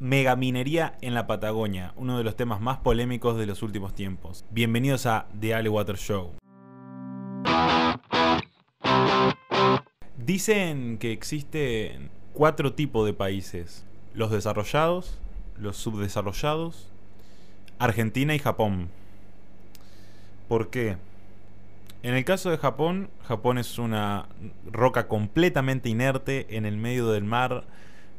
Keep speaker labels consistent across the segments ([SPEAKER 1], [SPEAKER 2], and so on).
[SPEAKER 1] megaminería en la Patagonia, uno de los temas más polémicos de los últimos tiempos. Bienvenidos a The Ale Water Show. Dicen que existen cuatro tipos de países. Los desarrollados, los subdesarrollados, Argentina y Japón. ¿Por qué? En el caso de Japón, Japón es una roca completamente inerte en el medio del mar.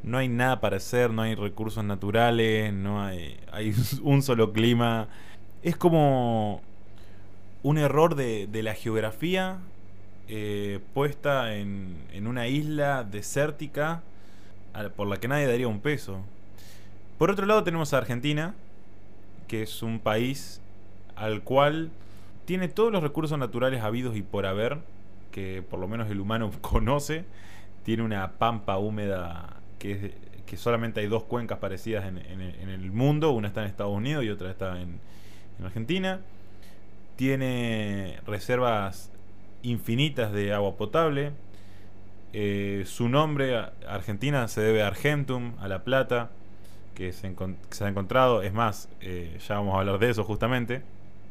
[SPEAKER 1] No hay nada para hacer, no hay recursos naturales, no hay, hay un solo clima. Es como un error de, de la geografía eh, puesta en, en, una isla desértica por la que nadie daría un peso. Por otro lado tenemos a Argentina, que es un país al cual tiene todos los recursos naturales habidos y por haber, que por lo menos el humano conoce. Tiene una pampa húmeda que, solamente hay dos cuencas parecidas en, el mundo, una está en Estados Unidos y otra está en, en Argentina. Tiene reservas infinitas de agua potable. Eh, su nombre, Argentina, se debe a Argentum, a La Plata, que se, se ha encontrado. Es más, eh, ya vamos a hablar de eso justamente.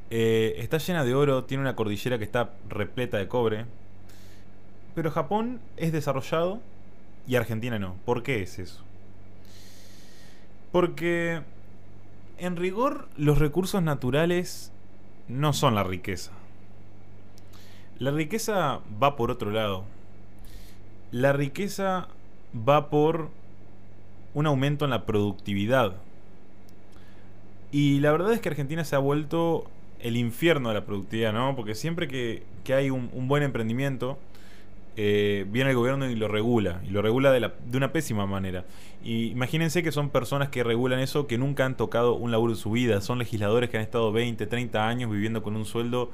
[SPEAKER 1] Eh, está llena de oro, tiene una cordillera que está repleta de cobre. Pero Japón es desarrollado y Argentina no. ¿Por qué es eso? Porque en rigor los recursos naturales no son la riqueza. La riqueza va por otro lado. La riqueza va por un aumento en la productividad. Y la verdad es que Argentina se ha vuelto el infierno de la productividad, ¿no? Porque siempre que, hay un, buen emprendimiento, eh, viene el gobierno y lo regula. Y lo regula de, una pésima manera. Y imagínense que son personas que regulan eso que nunca han tocado un laburo en su vida. Son legisladores que han estado 20, 30 años viviendo con un sueldo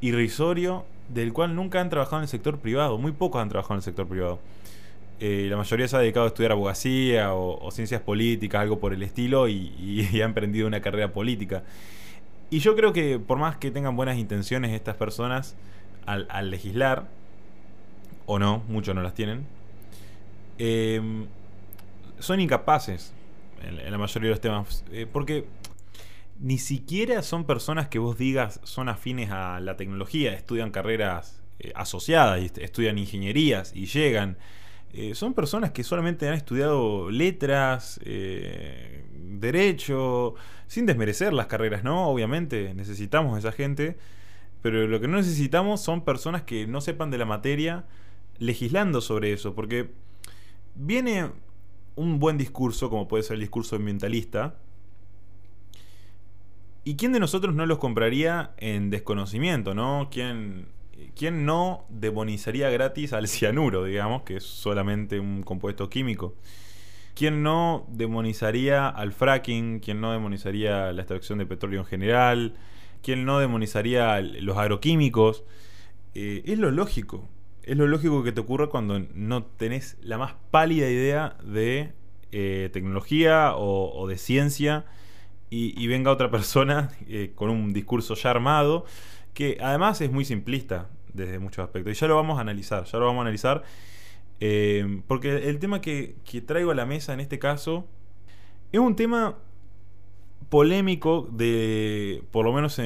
[SPEAKER 1] irrisorio del cual nunca han trabajado en el sector privado, muy pocos han trabajado en el sector privado. Eh, la mayoría se ha dedicado a estudiar abogacía o, ciencias políticas, algo por el estilo, y, y, ha emprendido una carrera política. Y yo creo que por más que tengan buenas intenciones estas personas al, legislar, o no, muchos no las tienen, eh, son incapaces en, la mayoría de los temas. Eh, porque ni siquiera son personas que vos digas son afines a la tecnología, estudian carreras eh, asociadas, estudian ingenierías y llegan. Eh, son personas que solamente han estudiado letras, derecho, sin desmerecer las carreras, ¿no? Obviamente necesitamos a esa gente, pero lo que no necesitamos son personas que no sepan de la materia legislando sobre eso, porque viene un buen discurso, como puede ser el discurso ambientalista, ¿Y quién de nosotros no los compraría en desconocimiento, no? ¿Quién, quién no demonizaría gratis al cianuro, digamos, que es solamente un compuesto químico? ¿Quién no demonizaría al fracking? ¿Quién no demonizaría la extracción de petróleo en general? ¿Quién no demonizaría los agroquímicos? Eh, es lo lógico. Es lo lógico que te ocurra cuando no tenés la más pálida idea de eh, tecnología o de ciencia y, venga otra persona eh, con un discurso ya armado, que además es muy simplista desde muchos aspectos. Y ya lo vamos a analizar, ya lo vamos a analizar. Eh, porque el tema que, traigo a la mesa en este caso es un tema polémico de, por lo menos,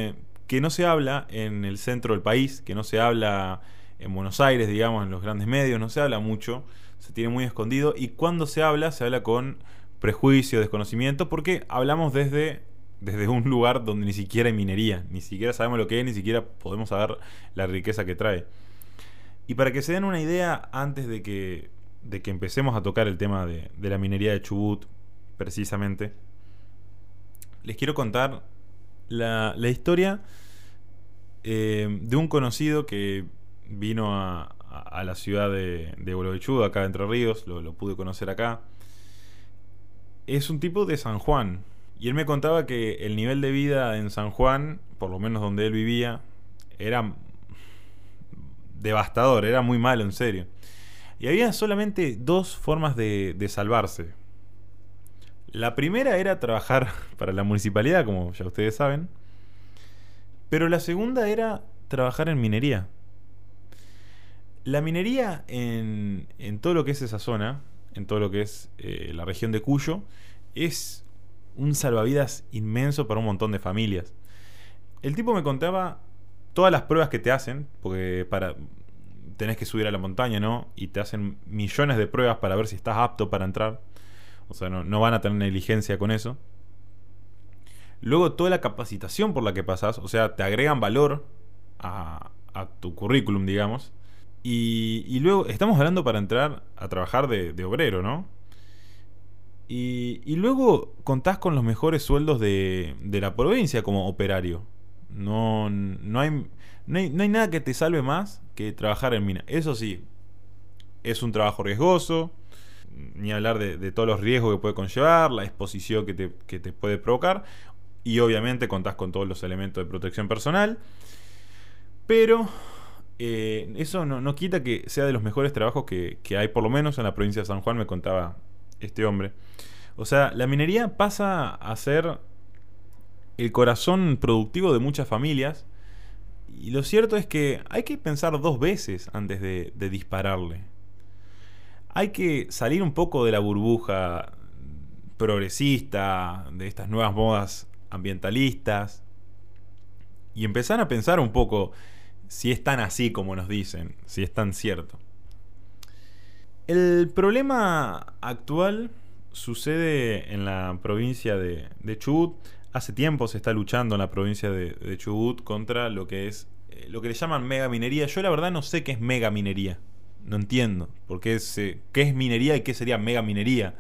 [SPEAKER 1] que no se habla en el centro del país, que no se habla en Buenos Aires, digamos, en los grandes medios, no se habla mucho, se tiene muy escondido. Y cuando se habla, se habla con prejuicio, desconocimiento, porque hablamos desde, desde un lugar donde ni siquiera hay minería, ni siquiera sabemos lo que es, ni siquiera podemos saber la riqueza que trae. Y para que se den una idea, antes de que, de que empecemos a tocar el tema de, la minería de Chubut, precisamente, les quiero contar la, historia eh, de un conocido que vino a, la ciudad de, de acá de Entre Ríos, lo, lo pude conocer acá es un tipo de San Juan. Y él me contaba que el nivel de vida en San Juan, por lo menos donde él vivía, era devastador, era muy malo, en serio. Y había solamente dos formas de, salvarse. La primera era trabajar para la municipalidad, como ya ustedes saben. Pero la segunda era trabajar en minería. La minería en, todo lo que es esa zona en todo lo que es eh, la región de Cuyo, es un salvavidas inmenso para un montón de familias. El tipo me contaba todas las pruebas que te hacen, porque para tenés que subir a la montaña, ¿no? Y te hacen millones de pruebas para ver si estás apto para entrar. O sea, no, van a tener negligencia con eso. Luego toda la capacitación por la que pasas, o sea, te agregan valor a, tu currículum, digamos. Y, luego estamos hablando para entrar a trabajar de, obrero, ¿no? Y, luego contás con los mejores sueldos de, de la provincia como operario. No, no, hay, no, hay, nada que te salve más que trabajar en mina. Eso sí, es un trabajo riesgoso, ni hablar de, todos los riesgos que puede conllevar, la exposición que te, que te, puede provocar, y obviamente contás con todos los elementos de protección personal, pero eh, eso no, quita que sea de los mejores trabajos que, que hay, por lo menos en la provincia de San Juan, me contaba este hombre. O sea, la minería pasa a ser el corazón productivo de muchas familias. Y lo cierto es que hay que pensar dos veces antes de, dispararle. Hay que salir un poco de la burbuja progresista, de estas nuevas modas ambientalistas, y empezar a pensar un poco si es tan así como nos dicen, si es tan cierto. El problema actual sucede en la provincia de, Chubut hace tiempo se está luchando en la provincia de, Chubut contra lo que es eh, lo que le llaman mega minería. Yo la verdad no sé qué es mega minería. No entiendo. Porque es, eh, qué es minería y qué sería mega minería.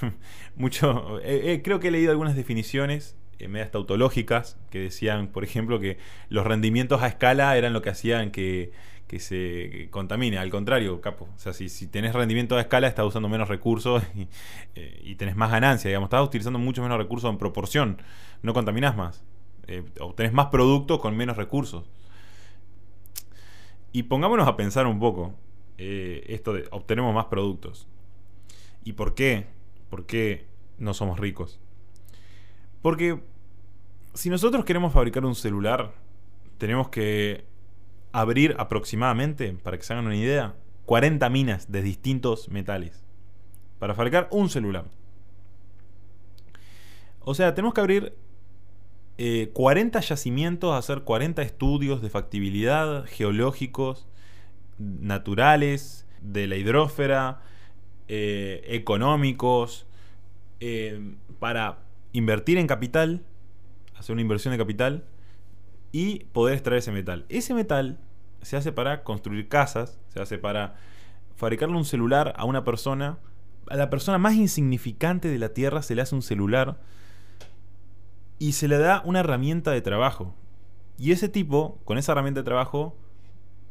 [SPEAKER 1] Mucho. Eh, creo que he leído algunas definiciones medias tautológicas que decían, por ejemplo, que los rendimientos a escala eran lo que hacían que que se contamine. Al contrario, capo. O sea, si, si tenés rendimiento a escala, estás usando menos recursos eh, y, tenés más ganancia. Digamos, estás utilizando mucho menos recursos en proporción. No contaminás más. Eh, obtenés más producto con menos recursos. Y pongámonos a pensar un poco eh, esto de obtenemos más productos. ¿Y por qué? ¿Por qué no somos ricos? Porque si nosotros queremos fabricar un celular, tenemos que abrir aproximadamente, para que se hagan una idea, 40 minas de distintos metales para fabricar un celular. O sea, tenemos que abrir 40 eh, yacimientos, hacer 40 estudios de factibilidad geológicos, naturales, de la hidrósfera, eh, económicos, eh, para invertir en capital, hacer una inversión de capital y poder extraer ese metal. Ese metal se hace para construir casas, se hace para fabricarle un celular a una persona. A la persona más insignificante de la Tierra se le hace un celular y se le da una herramienta de trabajo. Y ese tipo, con esa herramienta de trabajo,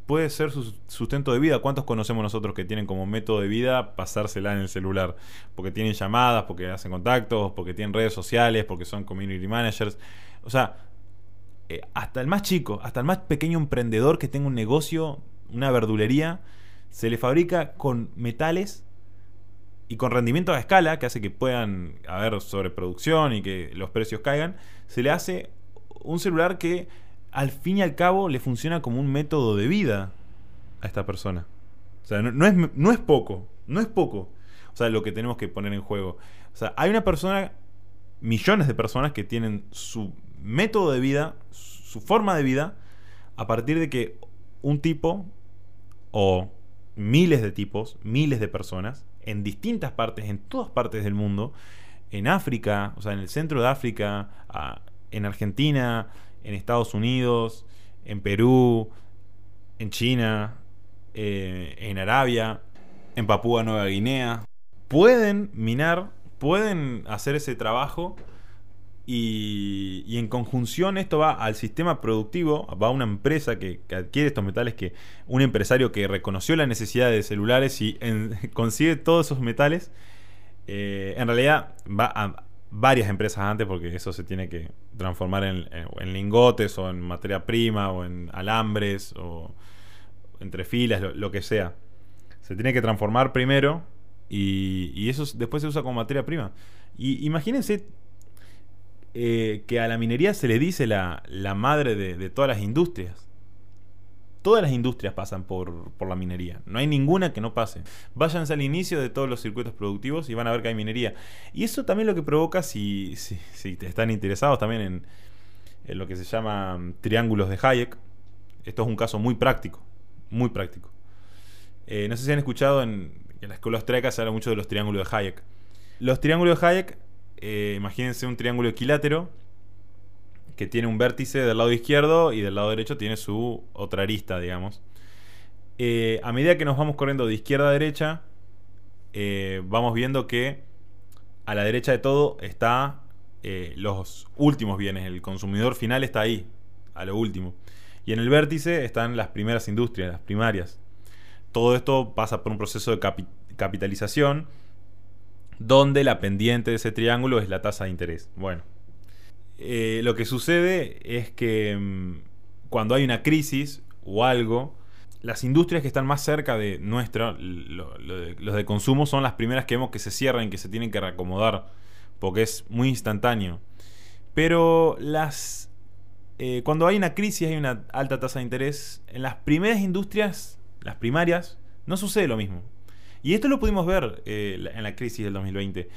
[SPEAKER 1] puede ser su sustento de vida. ¿Cuántos conocemos nosotros que tienen como método de vida pasársela en el celular? Porque tienen llamadas, porque hacen contactos, porque tienen redes sociales, porque son community managers. O sea, eh, hasta el más chico, hasta el más pequeño emprendedor que tenga un negocio, una verdulería, se le fabrica con metales y con rendimiento a escala, que hace que puedan haber sobreproducción y que los precios caigan, se le hace un celular que al fin y al cabo le funciona como un método de vida a esta persona. O sea, no, es, no es poco, no es poco. O sea, lo que tenemos que poner en juego. O sea, hay una persona, millones de personas que tienen su método de vida, su forma de vida, a partir de que un tipo o miles de tipos, miles de personas, en distintas partes, en todas partes del mundo, en África, o sea, en el centro de África, en Argentina, en Estados Unidos, en Perú, en China, eh, en Arabia, en Papúa Nueva Guinea, pueden minar, pueden hacer ese trabajo y, en conjunción esto va al sistema productivo, va a una empresa que, adquiere estos metales, que un empresario que reconoció la necesidad de celulares y consigue todos esos metales, eh, en realidad va a varias empresas antes porque eso se tiene que transformar en, lingotes o en materia prima o en alambres o entre filas, lo, que sea. Se tiene que transformar primero y, eso después se usa como materia prima. Y imagínense eh, que a la minería se le dice la, madre de, todas las industrias. Todas las industrias pasan por, por, la minería. No hay ninguna que no pase. Váyanse al inicio de todos los circuitos productivos y van a ver que hay minería. Y eso también lo que provoca, si, si, si están interesados también en, en, lo que se llama mm, triángulos de Hayek. Esto es un caso muy práctico. Muy práctico. Eh, no sé si han escuchado en, en la escuela austríaca se habla mucho de los triángulos de Hayek. Los triángulos de Hayek, eh, imagínense un triángulo equilátero tiene un vértice del lado izquierdo y del lado derecho tiene su otra arista, digamos. Eh, a medida que nos vamos corriendo de izquierda a derecha, eh, vamos viendo que a la derecha de todo está eh, los últimos bienes, el consumidor final está ahí, a lo último. Y en el vértice están las primeras industrias, las primarias. Todo esto pasa por un proceso de capitalización donde la pendiente de ese triángulo es la tasa de interés. Bueno, eh, lo que sucede es que mm, cuando hay una crisis o algo, las industrias que están más cerca de nuestra, los de consumo, son las primeras que vemos que se cierran, que se tienen que reacomodar, porque es muy instantáneo. Pero las eh, cuando hay una crisis, hay una alta tasa de interés, en las primeras industrias, las primarias, no sucede lo mismo. Y esto lo pudimos ver eh, en la crisis del 2020.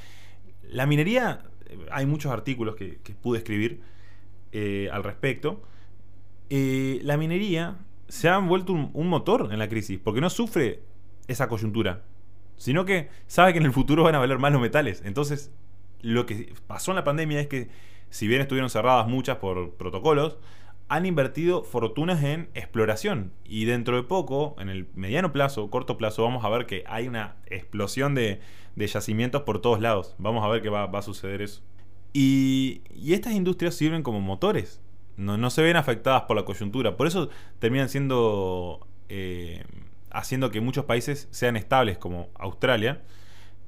[SPEAKER 1] La minería hay muchos artículos que, pude escribir eh, al respecto. Eh, la minería se ha vuelto un, motor en la crisis, porque no sufre esa coyuntura, sino que sabe que en el futuro van a valer más los metales. Entonces, lo que pasó en la pandemia es que, si bien estuvieron cerradas muchas por protocolos, han invertido fortunas en exploración. Y dentro de poco, en el mediano plazo, corto plazo, vamos a ver que hay una explosión de, de yacimientos por todos lados. Vamos a ver qué va, a suceder eso. Y, estas industrias sirven como motores. No, se ven afectadas por la coyuntura. Por eso terminan siendo. Eh, haciendo que muchos países sean estables, como Australia.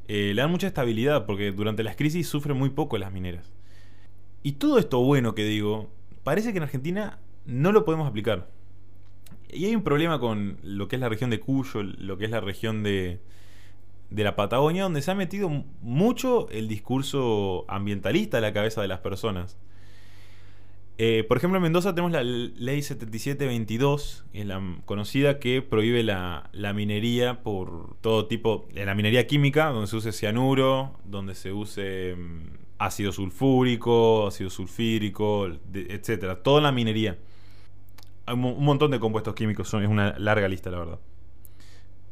[SPEAKER 1] Eh, le dan mucha estabilidad porque durante las crisis sufren muy poco las mineras. Y todo esto bueno que digo, parece que en Argentina no lo podemos aplicar. Y hay un problema con lo que es la región de Cuyo, lo que es la región de, la Patagonia donde se ha metido mucho el discurso ambientalista a la cabeza de las personas. Eh, por ejemplo, en Mendoza tenemos la ley 7722, es la conocida que prohíbe la, minería por todo tipo, la minería química, donde se use cianuro, donde se use mm, ácido sulfúrico, ácido sulfírico, etcétera, toda la minería. Hay un montón de compuestos químicos, es una larga lista, la verdad.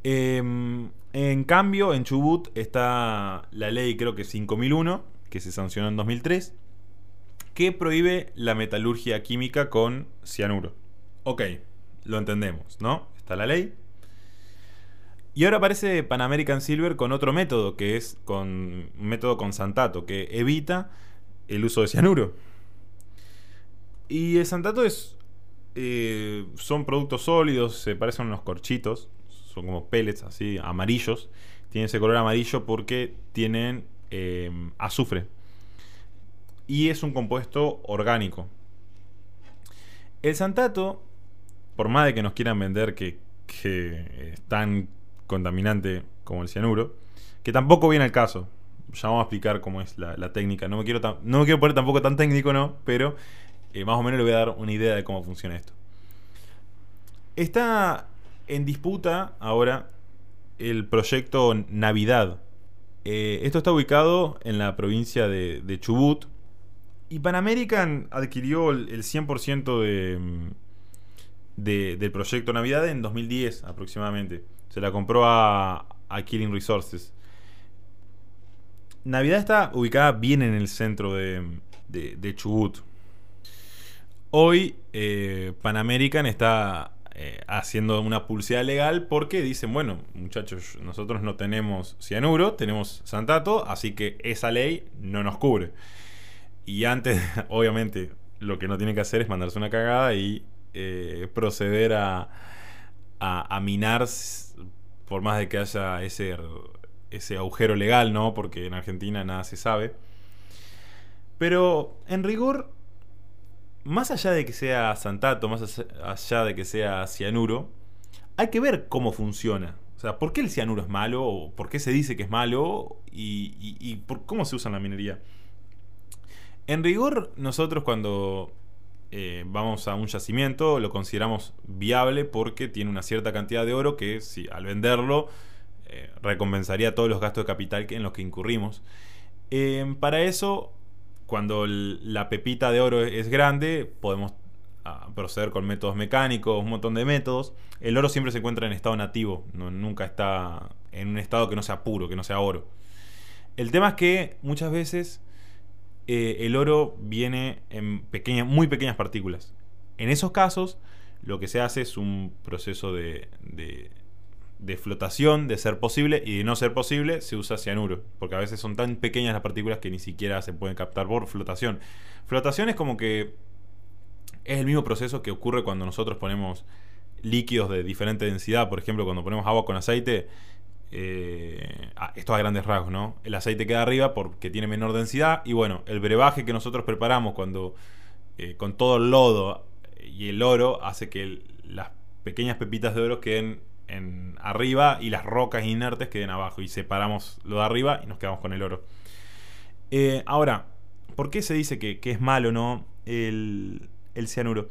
[SPEAKER 1] Em, en cambio, en Chubut está la ley, creo que 5001, que se sancionó en 2003, que prohíbe la metalurgia química con cianuro. Ok, lo entendemos, ¿no? Está la ley. Y ahora aparece Pan American Silver con otro método, que es con un método con santato, que evita el uso de cianuro. Y el santato es. Eh, son productos sólidos, se parecen a unos corchitos son como pellets así, amarillos. Tienen ese color amarillo porque tienen eh, azufre. Y es un compuesto orgánico. El santato, por más de que nos quieran vender que, es tan contaminante como el cianuro, que tampoco viene al caso. Ya vamos a explicar cómo es la, técnica. No me, quiero no me quiero poner tampoco tan técnico, ¿no? Pero eh, más o menos le voy a dar una idea de cómo funciona esto. Está en disputa ahora el proyecto Navidad. Eh, esto está ubicado en la provincia de, Chubut. Y Pan American adquirió el, 100% de, de, del proyecto Navidad en 2010 aproximadamente. Se la compró a, a Killing Resources. Navidad está ubicada bien en el centro de, de Chubut. Hoy eh, Pan American está eh, haciendo una publicidad legal porque dicen, bueno, muchachos, nosotros no tenemos cianuro, tenemos santato, así que esa ley no nos cubre. Y antes, obviamente, lo que no tiene que hacer es mandarse una cagada y eh, proceder a, a, minar, por más de que haya ese, ese agujero legal, ¿no? Porque en Argentina nada se sabe. Pero en rigor, más allá de que sea santato, más allá de que sea cianuro, hay que ver cómo funciona. O sea, ¿por qué el cianuro es malo? ¿O ¿Por qué se dice que es malo? ¿Y, cómo se usa en la minería? En rigor, nosotros cuando eh, vamos a un yacimiento, lo consideramos viable porque tiene una cierta cantidad de oro que si al venderlo eh, recompensaría todos los gastos de capital en los que incurrimos. Eh, para eso, cuando la pepita de oro es grande, podemos ah, proceder con métodos mecánicos, un montón de métodos. El oro siempre se encuentra en estado nativo, nunca está en un estado que no sea puro, que no sea oro. El tema es que muchas veces eh, el oro viene en pequeñas, muy pequeñas partículas. En esos casos, lo que se hace es un proceso de, de, flotación, de ser posible, y de no ser posible, se usa cianuro, porque a veces son tan pequeñas las partículas que ni siquiera se pueden captar por flotación. Flotación es como que es el mismo proceso que ocurre cuando nosotros ponemos líquidos de diferente densidad, por ejemplo, cuando ponemos agua con aceite, eh, esto a grandes rasgos, ¿no? El aceite queda arriba porque tiene menor densidad y bueno, el brebaje que nosotros preparamos cuando eh, con todo el lodo y el oro hace que las pequeñas pepitas de oro queden en arriba y las rocas inertes queden abajo y separamos lo de arriba y nos quedamos con el oro. Eh, ahora, ¿por qué se dice que, es malo no el, el cianuro?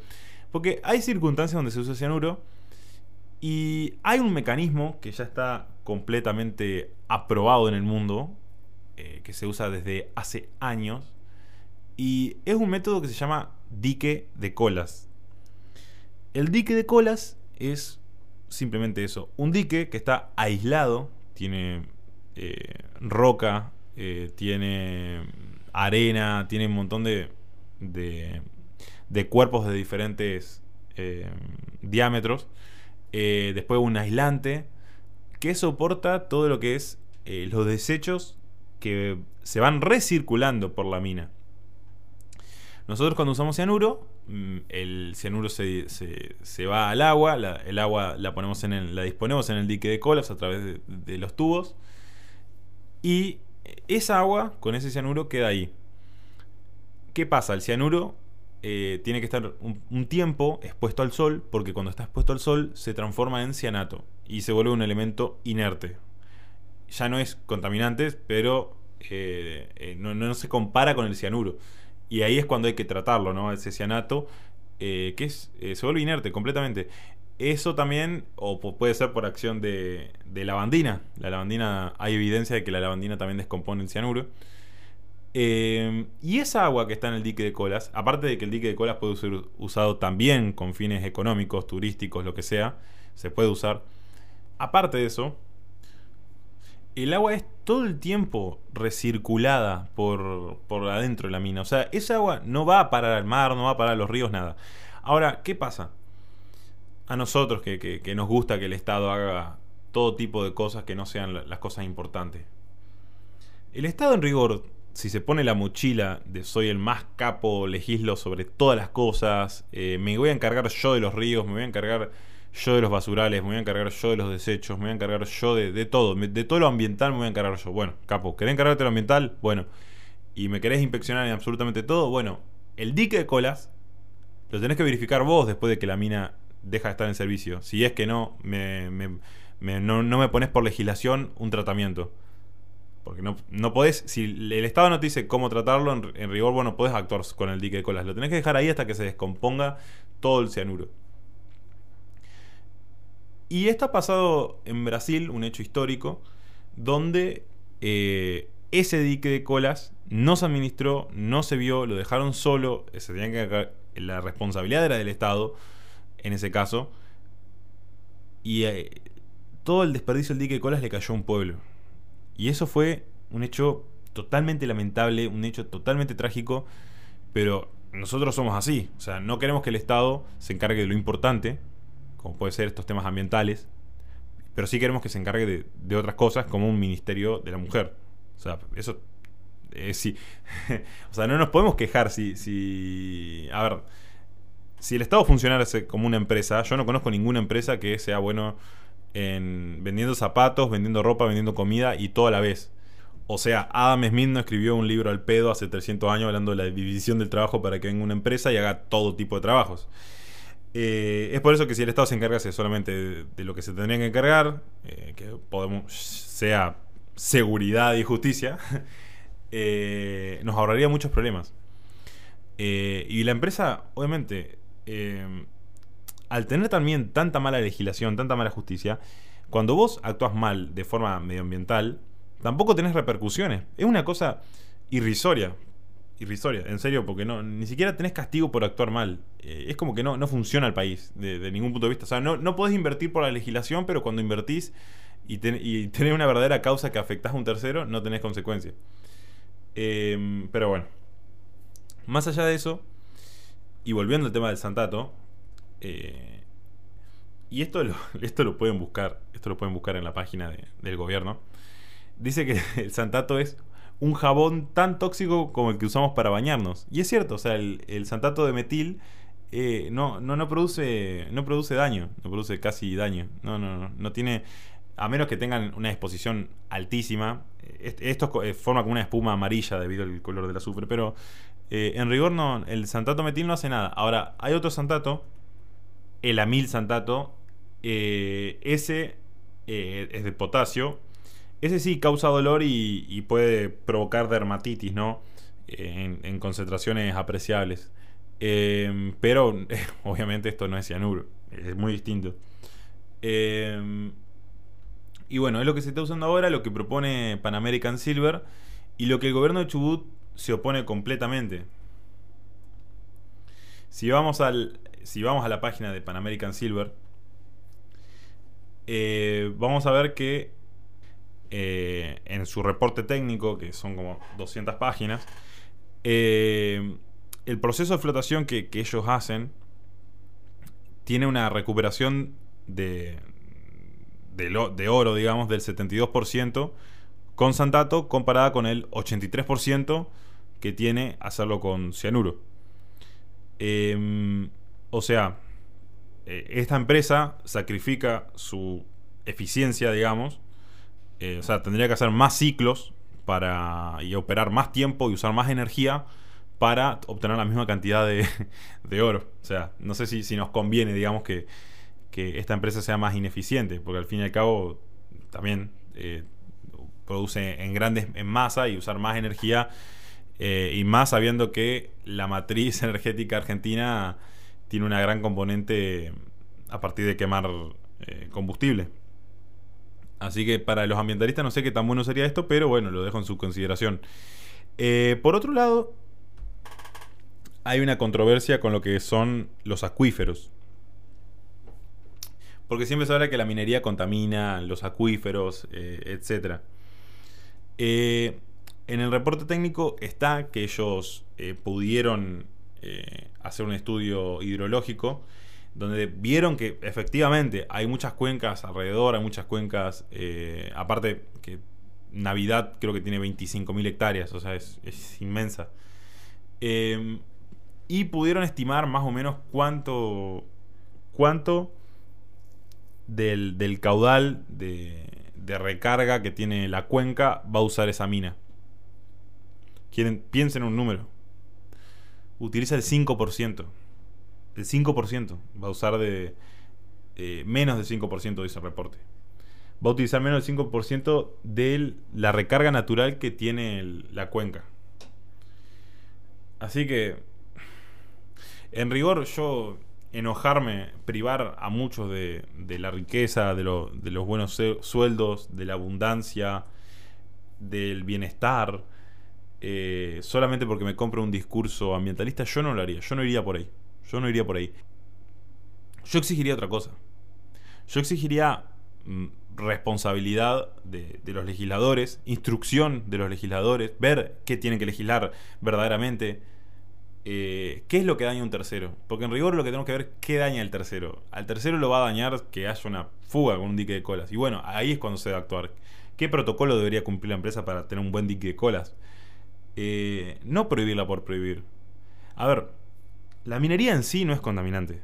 [SPEAKER 1] Porque hay circunstancias donde se usa cianuro y hay un mecanismo que ya está completamente aprobado en el mundo, eh, que se usa desde hace años, y es un método que se llama dique de colas. El dique de colas es simplemente eso, un dique que está aislado, tiene eh, roca, eh, tiene arena, tiene un montón de, de, de cuerpos de diferentes diámetros eh, después un aislante que soporta todo lo que es eh, los desechos que se van recirculando por la mina. Nosotros cuando usamos cianuro, mm, el cianuro se, va al agua, el agua la, ponemos en la disponemos en el dique de colas a través de, de los tubos y esa agua con ese cianuro queda ahí. ¿Qué pasa? El cianuro eh, tiene que estar un, tiempo expuesto al sol, porque cuando está expuesto al sol se transforma en cianato y se vuelve un elemento inerte. Ya no es contaminante, pero eh, eh, no, se compara con el cianuro. Y ahí es cuando hay que tratarlo, ¿no? Ese cianato, que es, se vuelve inerte completamente. Eso también, o puede ser por acción de, de lavandina. La lavandina, hay evidencia de que la lavandina también descompone el cianuro. Em, y esa agua que está en el dique de colas, aparte de que el dique de colas puede ser usado también con fines económicos, turísticos, lo que sea, se puede usar. Aparte de eso, el agua es todo el tiempo recirculada por, por adentro de la mina. O sea, esa agua no va a parar al mar, no va a parar a los ríos, nada. Ahora, ¿qué pasa? A nosotros que, que nos gusta que el Estado haga todo tipo de cosas que no sean las cosas importantes. El Estado en rigor si se pone la mochila de soy el más capo, legislo sobre todas las cosas, eh, me voy a encargar yo de los ríos, me voy a encargar yo de los basurales, me voy a encargar yo de los desechos, me voy a encargar yo de, todo, de todo lo ambiental me voy a encargar yo. Bueno, capo, ¿querés encargarte de lo ambiental? Bueno. ¿Y me querés inspeccionar en absolutamente todo? Bueno, el dique de colas lo tenés que verificar vos después de que la mina deja de estar en servicio. Si es que no, me, no, no me pones por legislación un tratamiento. Porque no, no podés, si el Estado no te dice cómo tratarlo, en, rigor vos no podés actuar con el dique de colas. Lo tenés que dejar ahí hasta que se descomponga todo el cianuro. Y esto ha pasado en Brasil, un hecho histórico, donde eh, ese dique de colas no se administró, no se vio, lo dejaron solo, se tenían que la responsabilidad era del Estado, en ese caso, y eh, todo el desperdicio del dique de colas le cayó a un pueblo. Y eso fue un hecho totalmente lamentable, un hecho totalmente trágico, pero nosotros somos así. O sea, no queremos que el Estado se encargue de lo importante, como puede ser estos temas ambientales, pero sí queremos que se encargue de, otras cosas, como un ministerio de la mujer. O sea, eso es sí. o sea, no nos podemos quejar si, si. A ver, si el Estado funcionara como una empresa, yo no conozco ninguna empresa que sea bueno en vendiendo zapatos, vendiendo ropa, vendiendo comida y todo a la vez. O sea, Adam Smith no escribió un libro al pedo hace 300 años hablando de la división del trabajo para que venga una empresa y haga todo tipo de trabajos. Eh, es por eso que si el Estado se encarga solamente de, lo que se tendría que encargar, eh, que podemos, sea seguridad y justicia, eh, nos ahorraría muchos problemas. Y la empresa, obviamente, al tener también tanta mala legislación, tanta mala justicia, cuando vos actúas mal de forma medioambiental, tampoco tenés repercusiones. Es una cosa irrisoria. Irrisoria, en serio, porque no, ni siquiera tenés castigo por actuar mal. Eh, es como que no, no funciona el país de, ningún punto de vista. O sea, no, no podés invertir por la legislación, pero cuando invertís y, tenés una verdadera causa que afectás a un tercero, no tenés consecuencias. Em, pero bueno, más allá de eso, y volviendo al tema del Santato, eh, y esto lo, esto lo pueden buscar, esto lo pueden buscar en la página del gobierno. Dice que el santato es un jabón tan tóxico como el que usamos para bañarnos. Y es cierto, o sea, el, santato de metil eh, no, no, no, produce, no produce daño, no produce casi daño. No, no, no, no tiene, a menos que tengan una exposición altísima. Esto eh, forma como una espuma amarilla debido al color del azufre, pero en rigor no, el santato metil no hace nada. Ahora, hay otro santato el amil santato, eh, ese eh, es de potasio. Ese sí causa dolor y, puede provocar dermatitis, ¿no? En, concentraciones apreciables. pero obviamente esto no es cianuro, es muy distinto. y bueno, es lo que se está usando ahora, lo que propone Pan American Silver y lo que el gobierno de Chubut se opone completamente. Si vamos al, si vamos a la página de Pan American Silver, eh, vamos a ver que eh, en su reporte técnico, que son como 200 páginas, eh, el proceso de flotación que, ellos hacen tiene una recuperación de, de, oro, digamos, del 72% con santato comparada con el 83% que tiene hacerlo con cianuro. O sea, eh, esta empresa sacrifica su eficiencia, digamos. Eh, o sea, tendría que hacer más ciclos para y operar más tiempo y usar más energía para obtener la misma cantidad de, oro. O sea, no sé si, nos conviene, digamos, que, esta empresa sea más ineficiente, porque al fin y al cabo también eh, produce en grandes, en masa y usar más energía, y más sabiendo que la matriz energética argentina tiene una gran componente a partir de quemar eh, combustible. Así que para los ambientalistas no sé qué tan bueno sería esto, pero bueno, lo dejo en su consideración. Eh, por otro lado, hay una controversia con lo que son los acuíferos. Porque siempre se habla que la minería contamina los acuíferos, eh, etc. en el reporte técnico está que ellos pudieron eh, hacer un estudio hidrológico donde vieron que efectivamente hay muchas cuencas alrededor, hay muchas cuencas, eh, aparte que Navidad creo que tiene 25.000 hectáreas, o sea, es, inmensa. Em, y pudieron estimar más o menos cuánto, cuánto del, caudal de, de, recarga que tiene la cuenca va a usar esa mina. Quieren, piensen un número utiliza el 5%. El 5% va a usar de eh, menos del 5% de ese reporte. Va a utilizar menos del 5% de la recarga natural que tiene la cuenca. Así que, en rigor, yo enojarme, privar a muchos de, la riqueza, de, de los buenos sueldos, de la abundancia, del bienestar, eh, solamente porque me compro un discurso ambientalista, yo no lo haría, yo no iría por ahí, yo no iría por ahí. Yo exigiría otra cosa. Yo exigiría mm, responsabilidad de, los legisladores, instrucción de los legisladores, ver qué tienen que legislar verdaderamente, eh, qué es lo que daña un tercero. Porque en rigor lo que tenemos que ver es qué daña el tercero. Al tercero lo va a dañar que haya una fuga con un dique de colas. Y bueno, ahí es cuando se debe actuar. ¿Qué protocolo debería cumplir la empresa para tener un buen dique de colas? Eh, no prohibirla por prohibir. A ver, la minería en sí no es contaminante.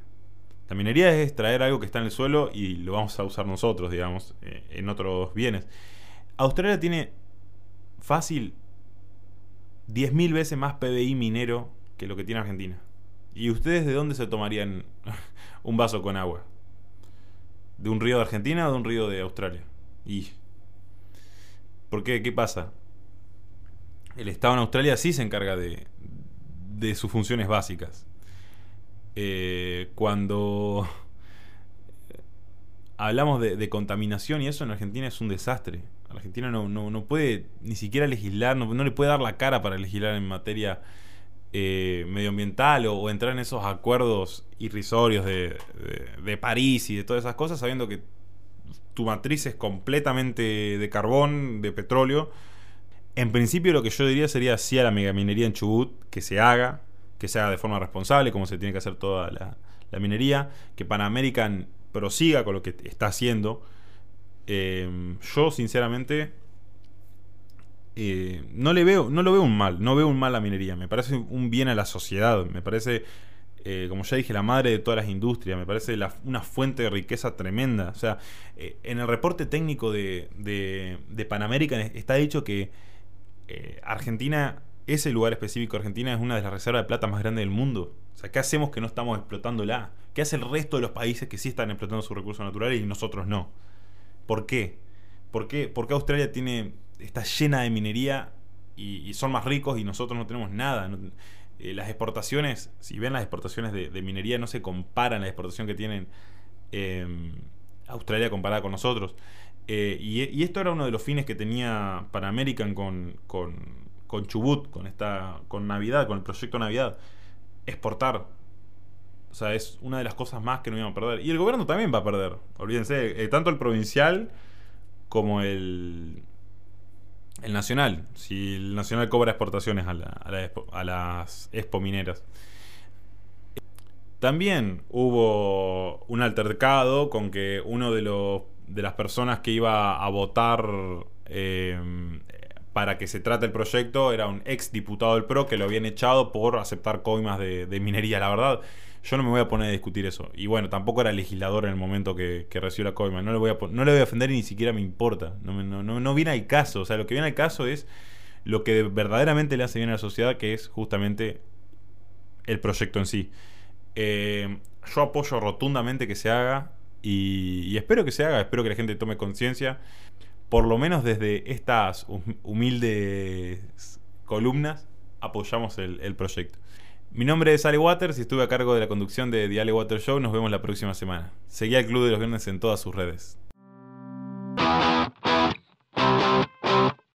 [SPEAKER 1] La minería es extraer algo que está en el suelo y lo vamos a usar nosotros, digamos, eh, en otros bienes. Australia tiene fácil 10.000 veces más PBI minero que lo que tiene Argentina. ¿Y ustedes de dónde se tomarían un vaso con agua? ¿De un río de Argentina o de un río de Australia? ¿Y por qué? ¿Qué pasa? El Estado en Australia sí se encarga de, sus funciones básicas. Eh, cuando hablamos de, contaminación y eso en Argentina es un desastre. Argentina no, no, puede ni siquiera legislar, no, le puede dar la cara para legislar en materia eh, medioambiental o, entrar en esos acuerdos irrisorios de, de, París y de todas esas cosas, sabiendo que tu matriz es completamente de carbón, de petróleo. En principio lo que yo diría sería sí a la megaminería en Chubut, que se haga, que se haga de forma responsable, como se tiene que hacer toda la, la minería, que Pan American prosiga con lo que está haciendo. Eh, yo, sinceramente, eh, no le veo, no lo veo un mal, no veo un mal la minería. Me parece un bien a la sociedad. Me parece, eh, como ya dije, la madre de todas las industrias. Me parece una fuente de riqueza tremenda. O sea, en el reporte técnico de, de, de Pan American está dicho que Argentina, ese lugar específico, Argentina es una de las reservas de plata más grandes del mundo. O sea, ¿qué hacemos que no estamos explotándola? ¿Qué hace el resto de los países que sí están explotando sus recursos naturales y nosotros no? ¿Por qué? ¿Por qué, Australia tiene, está llena de minería y, son más ricos y nosotros no tenemos nada? Eh, las exportaciones, si ven las exportaciones de, minería, no se comparan la exportación que tienen em, Australia comparada con nosotros. Eh, y, esto era uno de los fines que tenía Pan American con, con, con Chubut, con, esta, con Navidad, con el proyecto Navidad. Exportar o sea, es una de las cosas más que no íbamos a perder. Y el gobierno también va a perder. Olvídense, eh, tanto el provincial como el, el nacional. Si el nacional cobra exportaciones a, a, las expo mineras. También hubo un altercado con que uno de, los, de las personas que iba a votar eh, para que se trate el proyecto era un ex diputado del PRO que lo habían echado por aceptar coimas de, minería. La verdad, yo no me voy a poner a discutir eso. Y bueno, tampoco era legislador en el momento que, recibió la coima. No le, voy a, no le voy a ofender y ni siquiera me importa. No, no, no, viene al caso. O sea, lo que viene al caso es lo que verdaderamente le hace bien a la sociedad, que es justamente el proyecto en sí. Eh, yo apoyo rotundamente que se haga y, espero que se haga, espero que la gente tome conciencia, por lo menos desde estas humildes columnas, apoyamos el, el proyecto. Mi nombre es Ale Waters y estuve a cargo de la conducción de The Ale Waters Show. Nos vemos la próxima semana. Seguí al Club de los Viernes en todas sus redes.